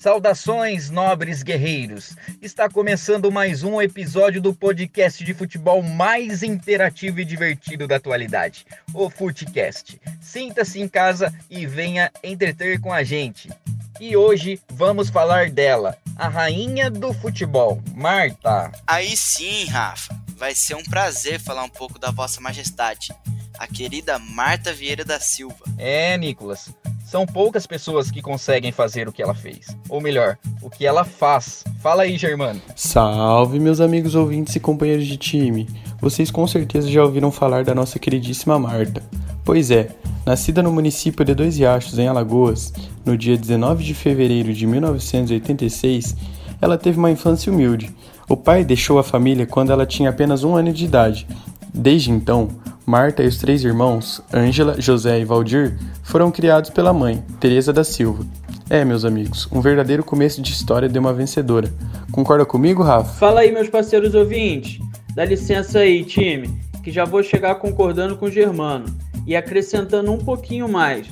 Saudações, nobres guerreiros! Está começando mais um episódio do podcast de futebol mais interativo e divertido da atualidade, o Footcast. Sinta-se em casa e venha entreter com a gente. E hoje vamos falar dela, a rainha do futebol, Marta. Aí sim, Rafa, vai ser um prazer falar um pouco da Vossa Majestade, a querida Marta Vieira da Silva. É, Nicolas, são poucas pessoas que conseguem fazer o que ela fez. Ou melhor, o que ela faz. Fala aí, Germano. Salve, meus amigos ouvintes e companheiros de time. Vocês com certeza já ouviram falar da nossa queridíssima Marta. Pois é, nascida no município de Dois Riachos, em Alagoas, no dia 19 de fevereiro de 1986, ela teve uma infância humilde. O pai deixou a família quando ela tinha apenas um ano de idade. Desde então, Marta e os três irmãos, Ângela, José e Valdir, foram criados pela mãe, Teresa da Silva. É, meus amigos, um verdadeiro começo de história de uma vencedora. Concorda comigo, Rafa? Fala aí, meus parceiros ouvintes. Dá licença aí, time, que já vou chegar concordando com o Germano e acrescentando um pouquinho mais.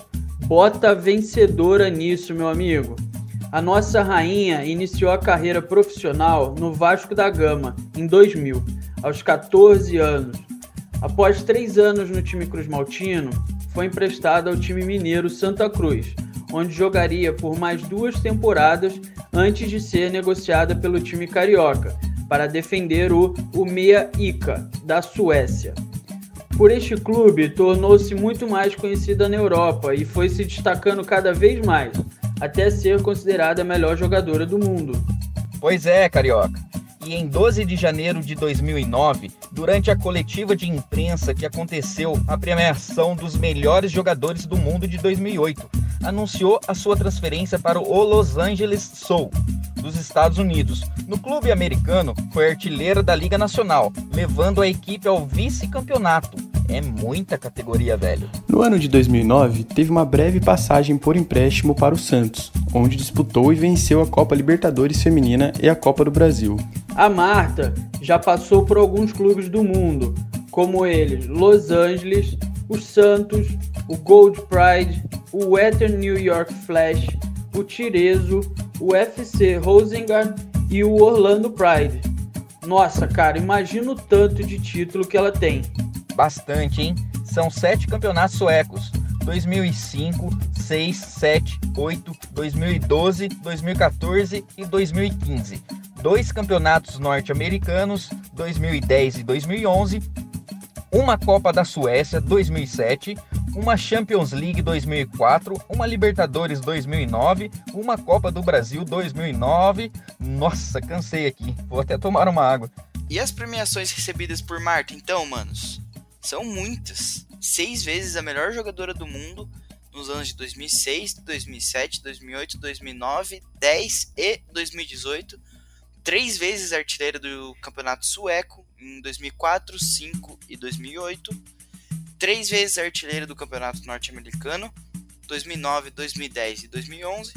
Bota vencedora nisso, meu amigo. A nossa rainha iniciou a carreira profissional no Vasco da Gama em 2000, aos 14 anos Após três anos no time Cruz Maltino, foi emprestada ao time mineiro Santa Cruz, onde jogaria por mais duas temporadas antes de ser negociada pelo time carioca para defender o Umea Ica da Suécia. Por este clube, tornou-se muito mais conhecida na Europa e foi se destacando cada vez mais, até ser considerada a melhor jogadora do mundo. Pois é, carioca e em 12 de janeiro de 2009, durante a coletiva de imprensa que aconteceu a premiação dos melhores jogadores do mundo de 2008, anunciou a sua transferência para o Los Angeles Soul, dos Estados Unidos. No clube americano, foi artilheira da Liga Nacional, levando a equipe ao vice-campeonato. É muita categoria, velho. No ano de 2009, teve uma breve passagem por empréstimo para o Santos, onde disputou e venceu a Copa Libertadores Feminina e a Copa do Brasil. A Marta já passou por alguns clubes do mundo, como eles Los Angeles, o Santos, o Gold Pride, o Western New York Flash, o Tirezo, o FC Rosengard e o Orlando Pride. Nossa, cara, imagina o tanto de título que ela tem. Bastante, hein? São sete campeonatos suecos. 2005, 6, 7, 8, 2012, 2014 e 2015 dois campeonatos norte-americanos, 2010 e 2011, uma Copa da Suécia, 2007, uma Champions League 2004, uma Libertadores 2009, uma Copa do Brasil 2009. Nossa, cansei aqui. Vou até tomar uma água. E as premiações recebidas por Marta, então, manos? São muitas. Seis vezes a melhor jogadora do mundo nos anos de 2006, 2007, 2008, 2009, 10 e 2018 três vezes artilheira do campeonato sueco em 2004, 2005 e 2008, três vezes artilheira do campeonato norte-americano 2009, 2010 e 2011,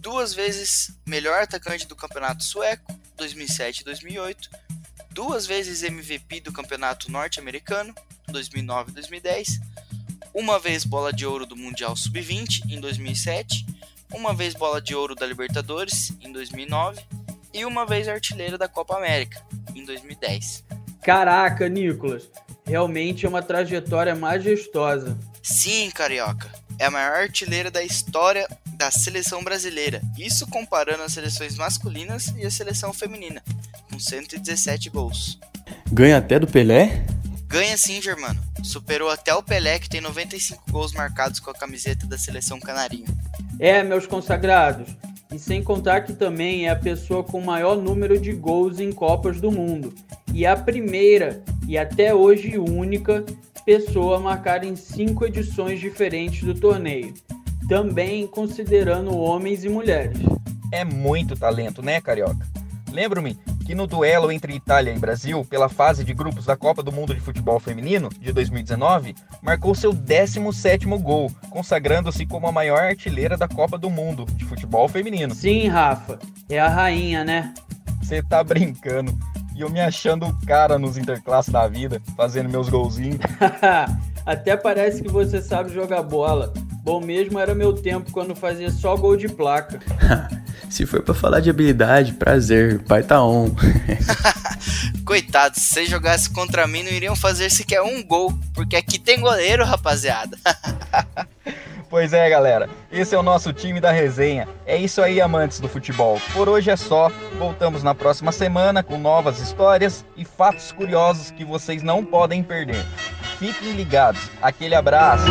duas vezes melhor atacante do campeonato sueco 2007 e 2008, duas vezes MVP do campeonato norte-americano 2009 e 2010, uma vez bola de ouro do Mundial Sub-20 em 2007, uma vez bola de ouro da Libertadores em 2009 e uma vez artilheiro da Copa América, em 2010. Caraca, Nicolas, realmente é uma trajetória majestosa. Sim, carioca. É a maior artilheira da história da seleção brasileira. Isso comparando as seleções masculinas e a seleção feminina, com 117 gols. Ganha até do Pelé? Ganha sim, Germano. Superou até o Pelé, que tem 95 gols marcados com a camiseta da seleção canarinho. É, meus consagrados. E sem contar que também é a pessoa com maior número de gols em Copas do Mundo. E a primeira, e até hoje única, pessoa a marcar em cinco edições diferentes do torneio. Também considerando homens e mulheres. É muito talento, né, Carioca? Lembro-me que no duelo entre Itália e Brasil, pela fase de grupos da Copa do Mundo de Futebol Feminino de 2019, marcou seu 17º gol, consagrando-se como a maior artilheira da Copa do Mundo de Futebol Feminino. Sim, Rafa, é a rainha, né? Você tá brincando. E eu me achando o cara nos interclasses da vida, fazendo meus golzinhos. Até parece que você sabe jogar bola. Bom mesmo era meu tempo quando fazia só gol de placa. Se for para falar de habilidade, prazer, pai tá on. Coitado, se você jogasse contra mim, não iriam fazer sequer um gol, porque aqui tem goleiro, rapaziada. Pois é, galera. Esse é o nosso time da resenha. É isso aí, amantes do futebol. Por hoje é só. Voltamos na próxima semana com novas histórias e fatos curiosos que vocês não podem perder. Fiquem ligados. Aquele abraço.